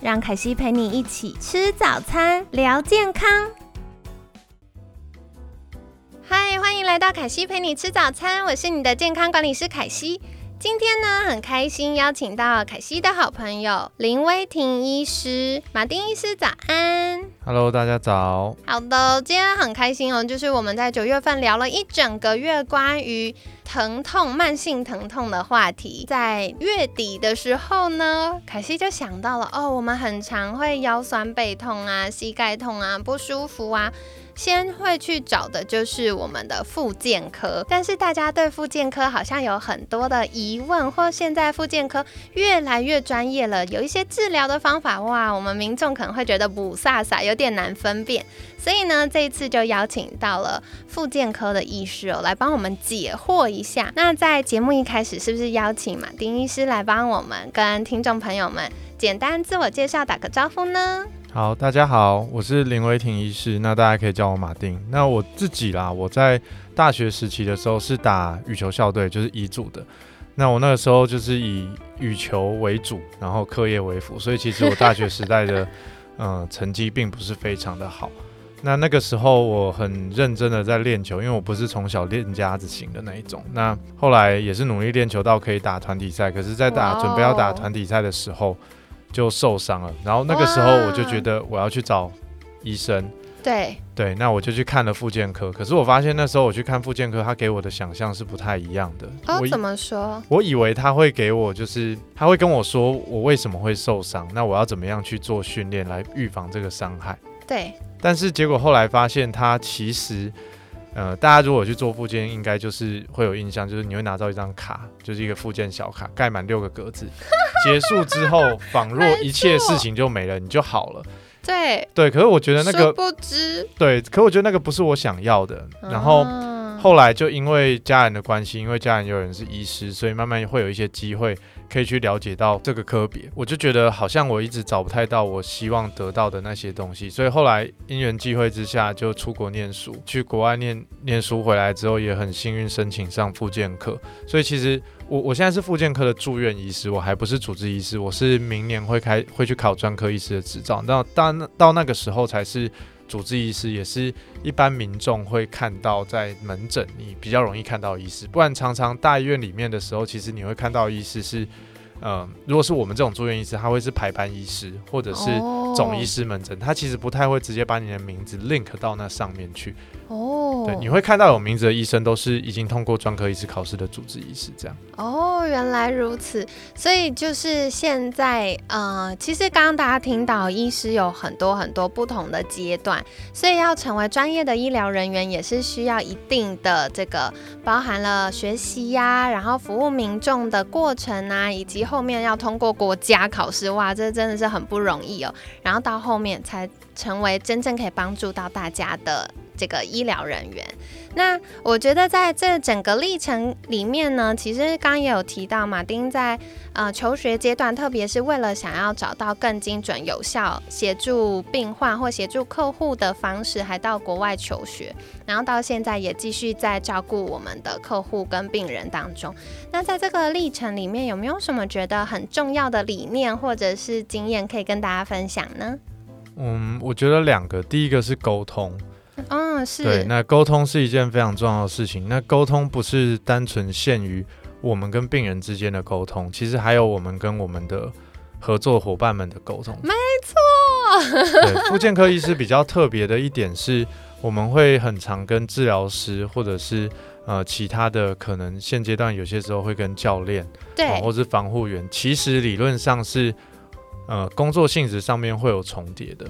让凯西陪你一起吃早餐，聊健康。嗨，欢迎来到凯西陪你吃早餐，我是你的健康管理师凯西。今天呢，很开心邀请到凯西的好朋友林威婷医师，马丁医师早安。Hello，大家早。好的，今天很开心哦，就是我们在九月份聊了一整个月关于疼痛、慢性疼痛的话题，在月底的时候呢，凯西就想到了哦，我们很常会腰酸背痛啊、膝盖痛啊、不舒服啊。先会去找的就是我们的复健科，但是大家对复健科好像有很多的疑问，或现在复健科越来越专业了，有一些治疗的方法，哇，我们民众可能会觉得不飒飒，有点难分辨，所以呢，这一次就邀请到了复健科的医师哦，来帮我们解惑一下。那在节目一开始，是不是邀请马丁医师来帮我们跟听众朋友们简单自我介绍，打个招呼呢？好，大家好，我是林维廷医师，那大家可以叫我马丁。那我自己啦，我在大学时期的时候是打羽球校队，就是乙组的。那我那个时候就是以羽球为主，然后课业为辅，所以其实我大学时代的嗯 成绩并不是非常的好。那那个时候我很认真的在练球，因为我不是从小练家子型的那一种。那后来也是努力练球到可以打团体赛，可是，在打准备要打团体赛的时候。就受伤了，然后那个时候我就觉得我要去找医生。对对，那我就去看了复健科。可是我发现那时候我去看复健科，他给我的想象是不太一样的。哦，怎么说？我以为他会给我，就是他会跟我说我为什么会受伤，那我要怎么样去做训练来预防这个伤害。对。但是结果后来发现，他其实。呃，大家如果去做附件，应该就是会有印象，就是你会拿到一张卡，就是一个附件小卡，盖满六个格子，结束之后，仿若一切事情就没了，你就好了。对对，可是我觉得那个不知对，可我觉得那个不是我想要的。然后后来就因为家人的关系，因为家人有人是医师，所以慢慢会有一些机会。可以去了解到这个科别，我就觉得好像我一直找不太到我希望得到的那些东西，所以后来因缘际会之下就出国念书，去国外念念书回来之后也很幸运申请上复健科，所以其实我我现在是复健科的住院医师，我还不是主治医师，我是明年会开会去考专科医师的执照，到到到那个时候才是。主治医师也是一般民众会看到在门诊，你比较容易看到医师，不然常常大医院里面的时候，其实你会看到医师是，嗯，如果是我们这种住院医师，他会是排班医师或者是总医师门诊，他其实不太会直接把你的名字 link 到那上面去。哦，对，你会看到有名字的医生都是已经通过专科医师考试的主治医师，这样。哦，原来如此，所以就是现在，呃，其实刚刚大家听到医师有很多很多不同的阶段，所以要成为专业的医疗人员也是需要一定的这个包含了学习呀，然后服务民众的过程啊，以及后面要通过国家考试，哇，这真的是很不容易哦。然后到后面才成为真正可以帮助到大家的。这个医疗人员，那我觉得在这整个历程里面呢，其实刚刚也有提到，马丁在呃求学阶段，特别是为了想要找到更精准、有效协助病患或协助客户的方式，还到国外求学，然后到现在也继续在照顾我们的客户跟病人当中。那在这个历程里面，有没有什么觉得很重要的理念或者是经验可以跟大家分享呢？嗯，我觉得两个，第一个是沟通。嗯，是对。那沟通是一件非常重要的事情。那沟通不是单纯限于我们跟病人之间的沟通，其实还有我们跟我们的合作伙伴们的沟通。没错。对，复健科医师比较特别的一点是，我们会很常跟治疗师或者是呃其他的可能现阶段有些时候会跟教练对，或是防护员，其实理论上是。呃，工作性质上面会有重叠的，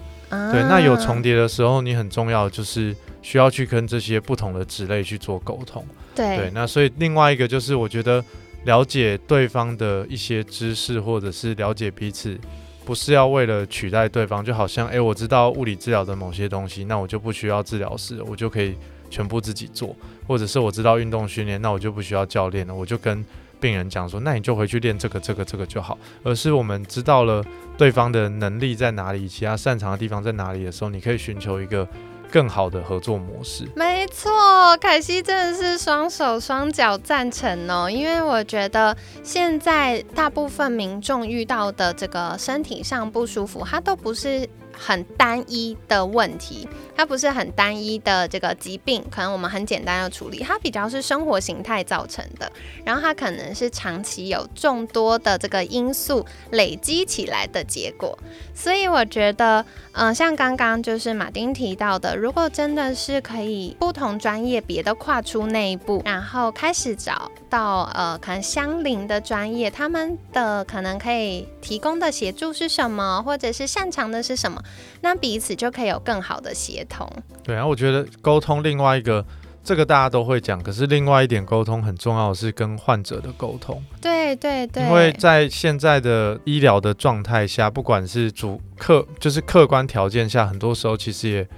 对，那有重叠的时候，你很重要就是需要去跟这些不同的职类去做沟通，对，那所以另外一个就是我觉得了解对方的一些知识，或者是了解彼此不是要为了取代对方，就好像哎，我知道物理治疗的某些东西，那我就不需要治疗师，我就可以全部自己做，或者是我知道运动训练，那我就不需要教练了，我就跟病人讲说，那你就回去练这个、这个、这个就好。而是我们知道了对方的能力在哪里，其他擅长的地方在哪里的时候，你可以寻求一个。更好的合作模式，没错，凯西真的是双手双脚赞成哦，因为我觉得现在大部分民众遇到的这个身体上不舒服，它都不是。很单一的问题，它不是很单一的这个疾病，可能我们很简单的处理，它比较是生活形态造成的，然后它可能是长期有众多的这个因素累积起来的结果，所以我觉得，嗯，像刚刚就是马丁提到的，如果真的是可以不同专业别的跨出那一步，然后开始找到呃可能相邻的专业，他们的可能可以提供的协助是什么，或者是擅长的是什么。那彼此就可以有更好的协同。对啊，我觉得沟通另外一个，这个大家都会讲，可是另外一点沟通很重要的是跟患者的沟通。对对对，因为在现在的医疗的状态下，不管是主客，就是客观条件下，很多时候其实也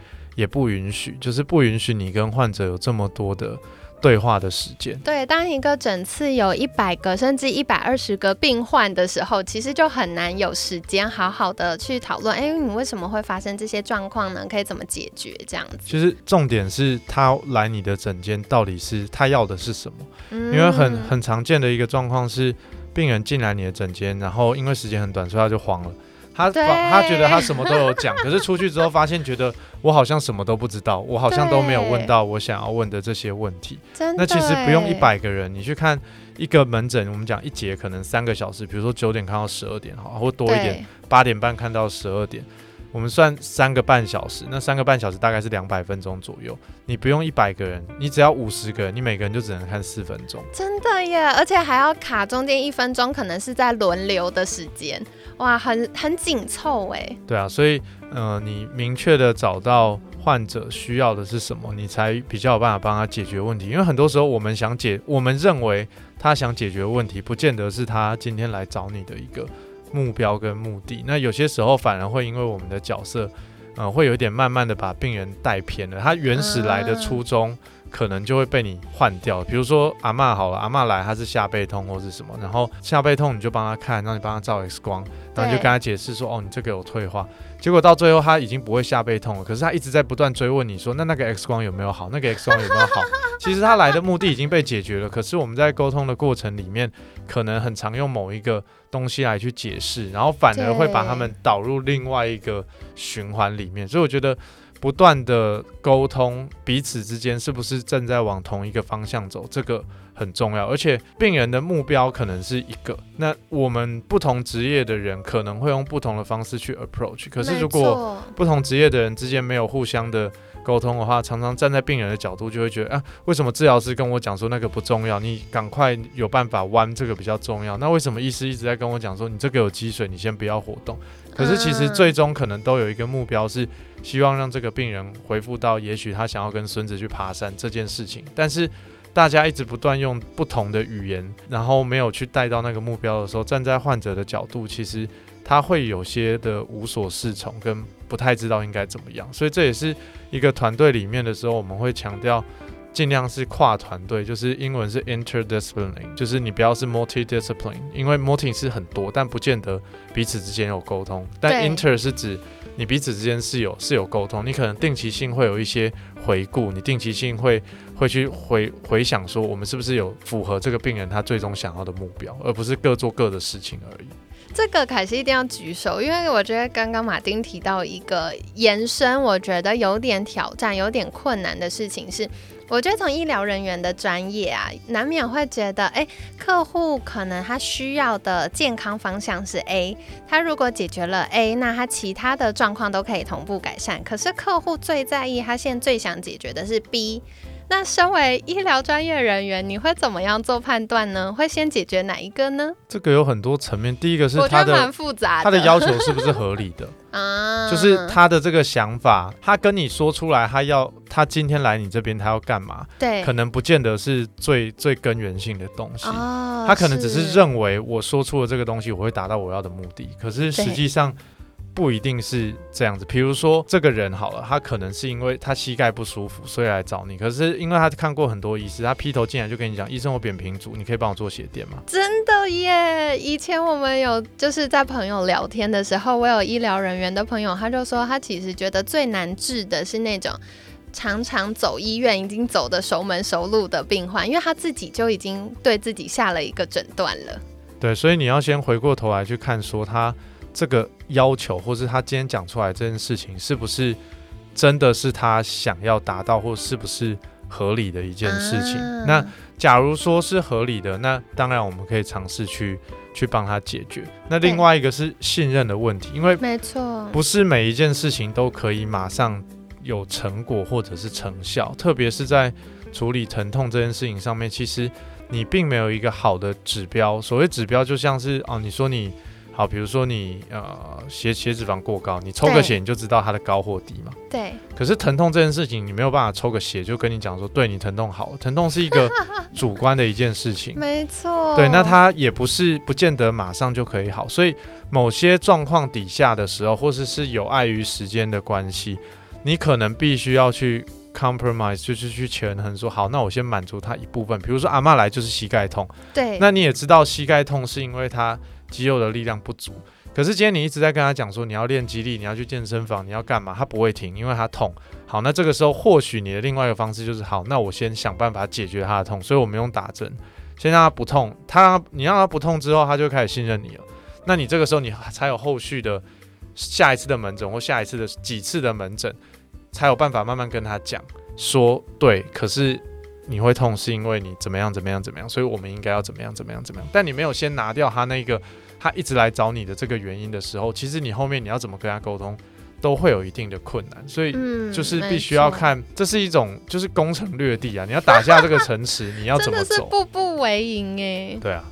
也不允许，就是不允许你跟患者有这么多的。对话的时间，对，当一个诊次有一百个甚至一百二十个病患的时候，其实就很难有时间好好的去讨论。哎，你为什么会发生这些状况呢？可以怎么解决？这样子。其实重点是他来你的诊间，到底是他要的是什么？因为很很常见的一个状况是，病人进来你的诊间，然后因为时间很短，所以他就慌了。他他觉得他什么都有讲，可是出去之后发现，觉得我好像什么都不知道，我好像都没有问到我想要问的这些问题。那其实不用一百个人，你去看一个门诊，我们讲一节可能三个小时，比如说九点看到十二点，好，或多一点，八点半看到十二点。我们算三个半小时，那三个半小时大概是两百分钟左右。你不用一百个人，你只要五十个人，你每个人就只能看四分钟。真的耶，而且还要卡中间一分钟，可能是在轮流的时间，哇，很很紧凑哎。对啊，所以呃，你明确的找到患者需要的是什么，你才比较有办法帮他解决问题。因为很多时候我们想解，我们认为他想解决问题，不见得是他今天来找你的一个。目标跟目的，那有些时候反而会因为我们的角色，呃，会有点慢慢的把病人带偏了。他原始来的初衷，可能就会被你换掉。比如说阿妈好了，阿妈来她是下背痛或是什么，然后下背痛你就帮她看，让你帮她照 X 光，然后你就跟她解释说，哦，你这个有退化。结果到最后她已经不会下背痛了，可是她一直在不断追问你说，那那个 X 光有没有好？那个 X 光有没有好？其实她来的目的已经被解决了，可是我们在沟通的过程里面，可能很常用某一个东西来去解释，然后反而会把他们导入另外一个循环里面。所以我觉得不断的沟通彼此之间是不是正在往同一个方向走，这个。很重要，而且病人的目标可能是一个，那我们不同职业的人可能会用不同的方式去 approach。可是如果不同职业的人之间没有互相的沟通的话，常常站在病人的角度就会觉得啊，为什么治疗师跟我讲说那个不重要，你赶快有办法弯这个比较重要？那为什么医师一直在跟我讲说你这个有积水，你先不要活动？可是其实最终可能都有一个目标是希望让这个病人恢复到也许他想要跟孙子去爬山这件事情，但是。大家一直不断用不同的语言，然后没有去带到那个目标的时候，站在患者的角度，其实他会有些的无所适从，跟不太知道应该怎么样。所以这也是一个团队里面的时候，我们会强调尽量是跨团队，就是英文是 interdisciplinary，就是你不要是 multi-discipline，因为 multi 是很多，但不见得彼此之间有沟通。但 inter 是指你彼此之间是有是有沟通，你可能定期性会有一些回顾，你定期性会。会去回回想说，我们是不是有符合这个病人他最终想要的目标，而不是各做各的事情而已。这个凯西一定要举手，因为我觉得刚刚马丁提到一个延伸，我觉得有点挑战、有点困难的事情是，我觉得从医疗人员的专业啊，难免会觉得，哎，客户可能他需要的健康方向是 A，他如果解决了 A，那他其他的状况都可以同步改善。可是客户最在意，他现在最想解决的是 B。那身为医疗专业人员，你会怎么样做判断呢？会先解决哪一个呢？这个有很多层面，第一个是他的蛮复杂他的要求是不是合理的？啊，就是他的这个想法，他跟你说出来，他要他今天来你这边，他要干嘛？对，可能不见得是最最根源性的东西。哦，他可能只是认为我说出了这个东西，我会达到我要的目的，可是实际上不一定是这样子。比如说这个人好了，他可能是因为他膝盖不舒服，所以来找你。可是因为他看过很多医师，他劈头进来就跟你讲：“医生，我扁平足，你可以帮我做鞋垫吗真的耶！以前我们有就是在朋友聊天的时候，我有医疗人员的朋友，他就说他其实觉得最难治的是那种常常走医院已经走的熟门熟路的病患，因为他自己就已经对自己下了一个诊断了。？”对，所以你要先回过头来去看，说他这个要求，或是他今天讲出来这件事情，是不是真的是他想要达到，或是不是合理的一件事情？啊那假如说是合理的，那当然我们可以尝试去去帮他解决。那另外一个是信任的问题，因为没错，不是每一件事情都可以马上有成果或者是成效，特别是在处理疼痛这件事情上面，其实你并没有一个好的指标。所谓指标，就像是哦，你说你好，比如说你呃血血脂肪过高，你抽个血你就知道它的高或低嘛。对，可是疼痛这件事情，你没有办法抽个血就跟你讲说，对你疼痛好，疼痛是一个 主观的一件事情。没错。对，那它也不是不见得马上就可以好，所以某些状况底下的时候，或者是有碍于时间的关系，你可能必须要去 compromise，就是去权衡说，好，那我先满足他一部分，比如说阿妈来就是膝盖痛，对，那你也知道膝盖痛是因为他肌肉的力量不足，可是今天你一直在跟他讲说你要练肌力，你要去健身房，你要干嘛，他不会停，因为他痛。好，那这个时候或许你的另外一个方式就是，好，那我先想办法解决他的痛，所以我们用打针，先让他不痛，他你让他不痛之后，他就开始信任你了。那你这个时候你才有后续的下一次的门诊或下一次的几次的门诊，才有办法慢慢跟他讲说，对，可是你会痛是因为你怎么样怎么样怎么样，所以我们应该要怎么样怎么样怎么样。但你没有先拿掉他那个他一直来找你的这个原因的时候，其实你后面你要怎么跟他沟通，都会有一定的困难。所以嗯就是必须要，看，这是一种就是攻城略地啊，你要打下这个城池，你要没错真的是怎么走？步步为营哎。对啊，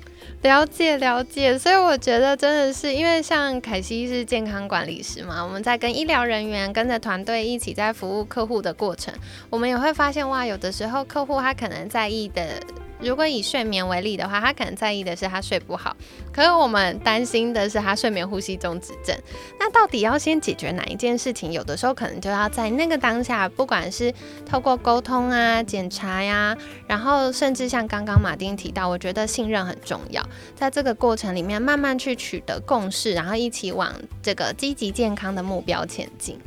了解了解，所以我觉得真的是因为像凯西是健康管理师嘛，我们在跟医疗人员跟着团队一起在服务客户的过程，我们也会发现哇，有的时候客户他可能在意的。如果以睡眠为例的话，他可能在意的是他睡不好，可是我们担心的是他睡眠呼吸中止症。那到底要先解决哪一件事情？有的时候可能就要在那个当下，不管是透过沟通啊、检查呀、然后甚至像刚刚马丁提到，我觉得信任很重要。在这个过程里面，慢慢去取得共识，然后一起往这个积极健康的目标前进。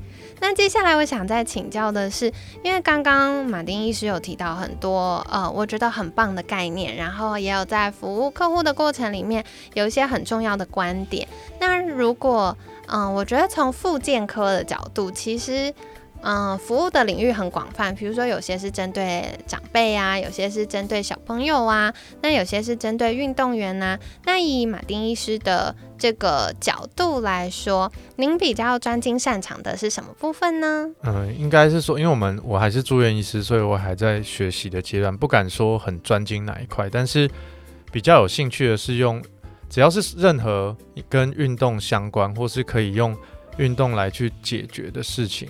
那接下来我想再请教的是，因为刚刚马丁医师有提到很多呃，我觉得很棒的概念，然后也有在服务客户的过程里面有一些很重要的观点。那如果嗯、我觉得从复健科的角度，其实嗯，服务的领域很广泛，比如说有些是针对长辈啊，有些是针对小朋友啊，那有些是针对运动员呐、那以马丁医师的这个角度来说，您比较专精擅长的是什么部分呢？嗯，应该是说，因为我们我还是住院医师，所以我还在学习的阶段，不敢说很专精哪一块，但是比较有兴趣的是用，只要是任何跟运动相关，或是可以用运动来去解决的事情，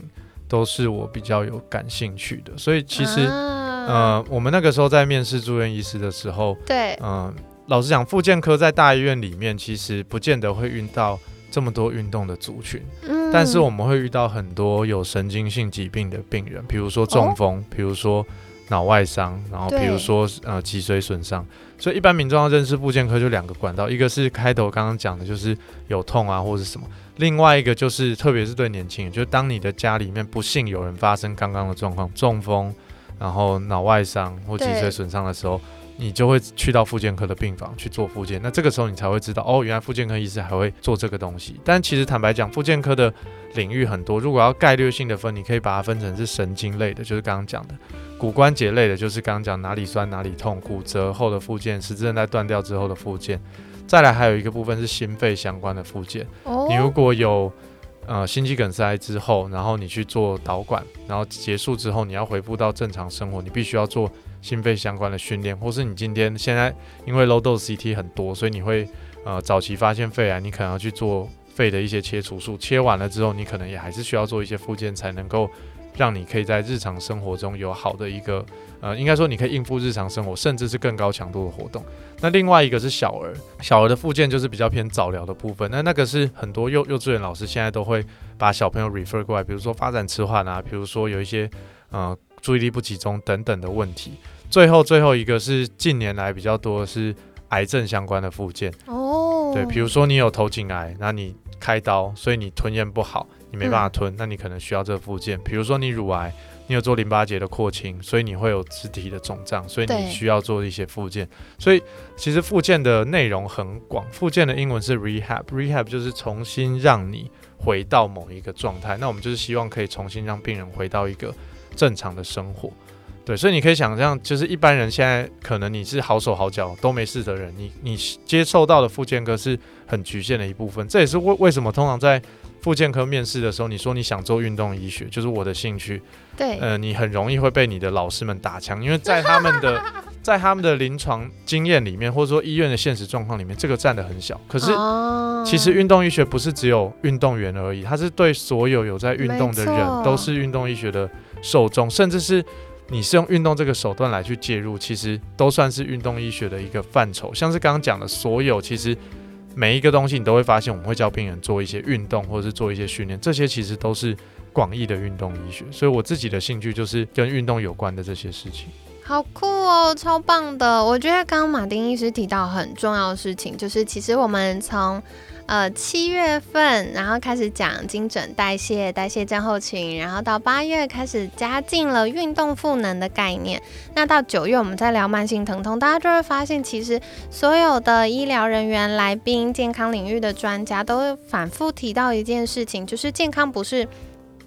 都是我比较有感兴趣的。所以其实，啊、呃，我们那个时候在面试住院医师的时候，对，嗯、老实讲，复健科在大医院里面，其实不见得会遇到这么多运动的族群。嗯但是我们会遇到很多有神经性疾病的病人，比如说中风，比如说脑外伤，然后比如说呃脊髓损伤。所以一般民众要认识复健科就两个管道，一个是开头刚刚讲的，就是有痛啊或者什么；另外一个就是特别是对年轻人，就是当你的家里面不幸有人发生刚刚的状况，中风，然后脑外伤或脊髓损伤的时候。你就会去到复健科的病房去做复健，那这个时候你才会知道，哦，原来复健科医师还会做这个东西。但其实坦白讲，复健科的领域很多，如果要概略性的分，你可以把它分成是神经类的，就是刚刚讲的；骨关节类的，就是刚刚讲哪里酸哪里痛，骨折后的复健，十字韧带断掉之后的复健。再来还有一个部分是心肺相关的复健，哦你如果有呃心肌梗塞之后，然后你去做导管，然后结束之后你要恢复到正常生活，你必须要做心肺相关的训练，或是你今天现在因为 low dose CT 很多，所以你会呃早期发现肺癌，你可能要去做肺的一些切除术，切完了之后，你可能也还是需要做一些复健才能够。让你可以在日常生活中有好的一个，呃，应该说你可以应付日常生活，甚至是更高强度的活动。那另外一个是小儿，小儿的附件就是比较偏早疗的部分。那那个是很多幼幼稚园老师现在都会把小朋友 refer 过来，比如说发展迟缓啊，比如说有一些呃注意力不集中等等的问题。最后最后一个是近年来比较多的是癌症相关的附件哦，对，比如说你有头颈癌，那你开刀，所以你吞咽不好。你没办法吞，那你可能需要这附件。比如说你乳癌，你有做淋巴结的扩清，所以你会有肢体的肿胀，所以你需要做一些附件。所以其实附件的内容很广，附件的英文是 rehab，rehab 就是重新让你回到某一个状态。那我们就是希望可以重新让病人回到一个正常的生活。对，所以你可以想象，就是一般人现在可能你是好手好脚都没事的人，你你接受到的附件科是很局限的一部分。这也是为为什么通常在复健科面试的时候，你说你想做运动医学，就是我的兴趣。对，呃，你很容易会被你的老师们打枪，因为在他们的 在他们的临床经验里面，或者说医院的现实状况里面，这个占的很小。可是，其实运动医学不是只有运动员而已，它是对所有有在运动的人都是运动医学的受众，甚至是你是用运动这个手段来去介入，其实都算是运动医学的一个范畴。像是刚刚讲的所有，其实。每一个东西你都会发现，我们会教病人做一些运动，或者是做一些训练，这些其实都是广义的运动医学。所以我自己的兴趣就是跟运动有关的这些事情。好酷哦，超棒的！我觉得刚刚马丁医师提到很重要的事情，就是其实我们从。呃，七月份，然后开始讲精准代谢、代谢症候群，然后到八月开始加进了运动赋能的概念。那到九月，我们在聊慢性疼痛，大家就会发现，其实所有的医疗人员、来宾、健康领域的专家都反复提到一件事情，就是健康不是。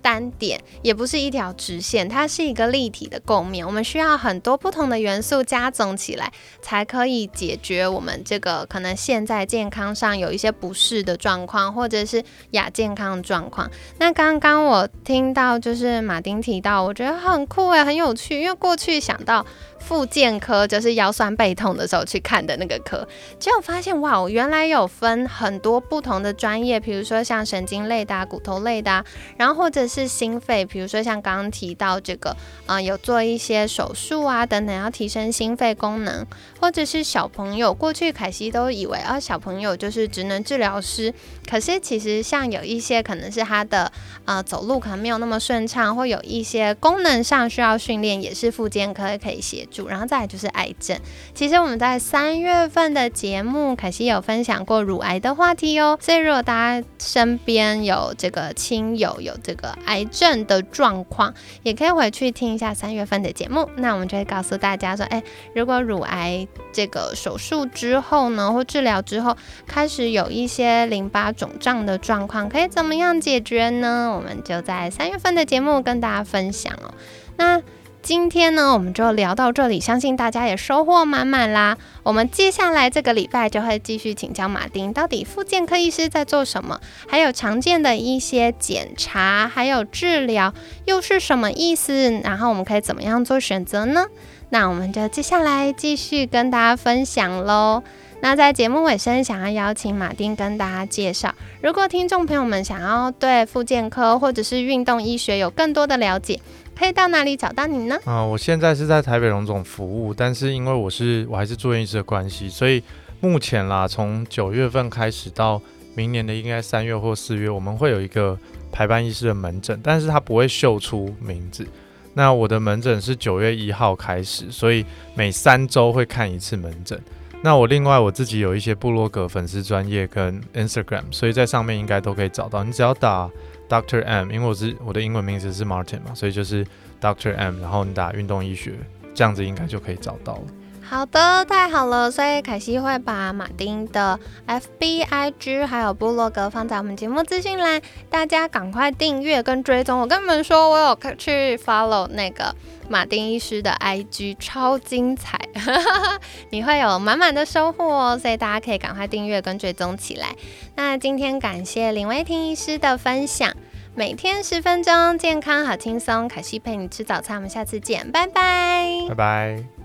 单点也不是一条直线，它是一个立体的构面。我们需要很多不同的元素加总起来，才可以解决我们这个可能现在健康上有一些不适的状况，或者是亚健康状况。那刚刚我听到就是马丁提到，我觉得很酷诶，很有趣，因为过去想到。复健科就是腰酸背痛的时候去看的那个科，结果发现哇，原来有分很多不同的专业，比如说像神经类的、骨头类的，然后或者是心肺，比如说像刚刚提到这个，啊，有做一些手术啊等等，要提升心肺功能，或者是小朋友，过去凯西都以为啊，小朋友就是职能治疗师，可是其实像有一些可能是他的呃走路可能没有那么顺畅，或有一些功能上需要训练，也是复健科可以协助。然后再来就是癌症。其实我们在三月份的节目，凯西有分享过乳癌的话题哦。所以如果大家身边有这个亲友有这个癌症的状况，也可以回去听一下三月份的节目。那我们就会告诉大家说，哎，如果乳癌这个手术之后呢，或治疗之后开始有一些淋巴肿胀的状况，可以怎么样解决呢？我们就在三月份的节目跟大家分享哦。那今天呢，我们就聊到这里，相信大家也收获满满啦。我们接下来这个礼拜就会继续请教马丁，到底复健科医师在做什么，还有常见的一些检查，还有治疗又是什么意思？然后我们可以怎么样做选择呢？那我们就接下来继续跟大家分享喽。那在节目尾声，想要邀请马丁跟大家介绍，如果听众朋友们想要对复健科或者是运动医学有更多的了解。可以到哪里找到你呢？啊，我现在是在台北荣总服务，但是因为我是我还是住院医师的关系，所以目前啦，从九月份开始到明年的应该三月或四月，我们会有一个排班医师的门诊，但是他不会秀出名字。那我的门诊是九月一号开始，所以每三周会看一次门诊。那我另外我自己有一些部落格粉丝专业跟 Instagram，所以在上面应该都可以找到。你只要打。Doctor M，因为我是我的英文名字是 Martin 嘛，所以就是 Doctor M，然后你打运动医学，这样子应该就可以找到了。好的，太好了，所以凯西会把马丁的 FB、IG 还有部落格放在我们节目资讯栏，大家赶快订阅跟追踪。我跟你们说，我有去 follow 那个马丁医师的 IG，超精彩，你会有满满的收获哦，所以大家可以赶快订阅跟追踪起来。那今天感谢林威婷医师的分享，每天十分钟，健康好轻松，凯西陪你吃早餐，我们下次见，拜拜，拜拜。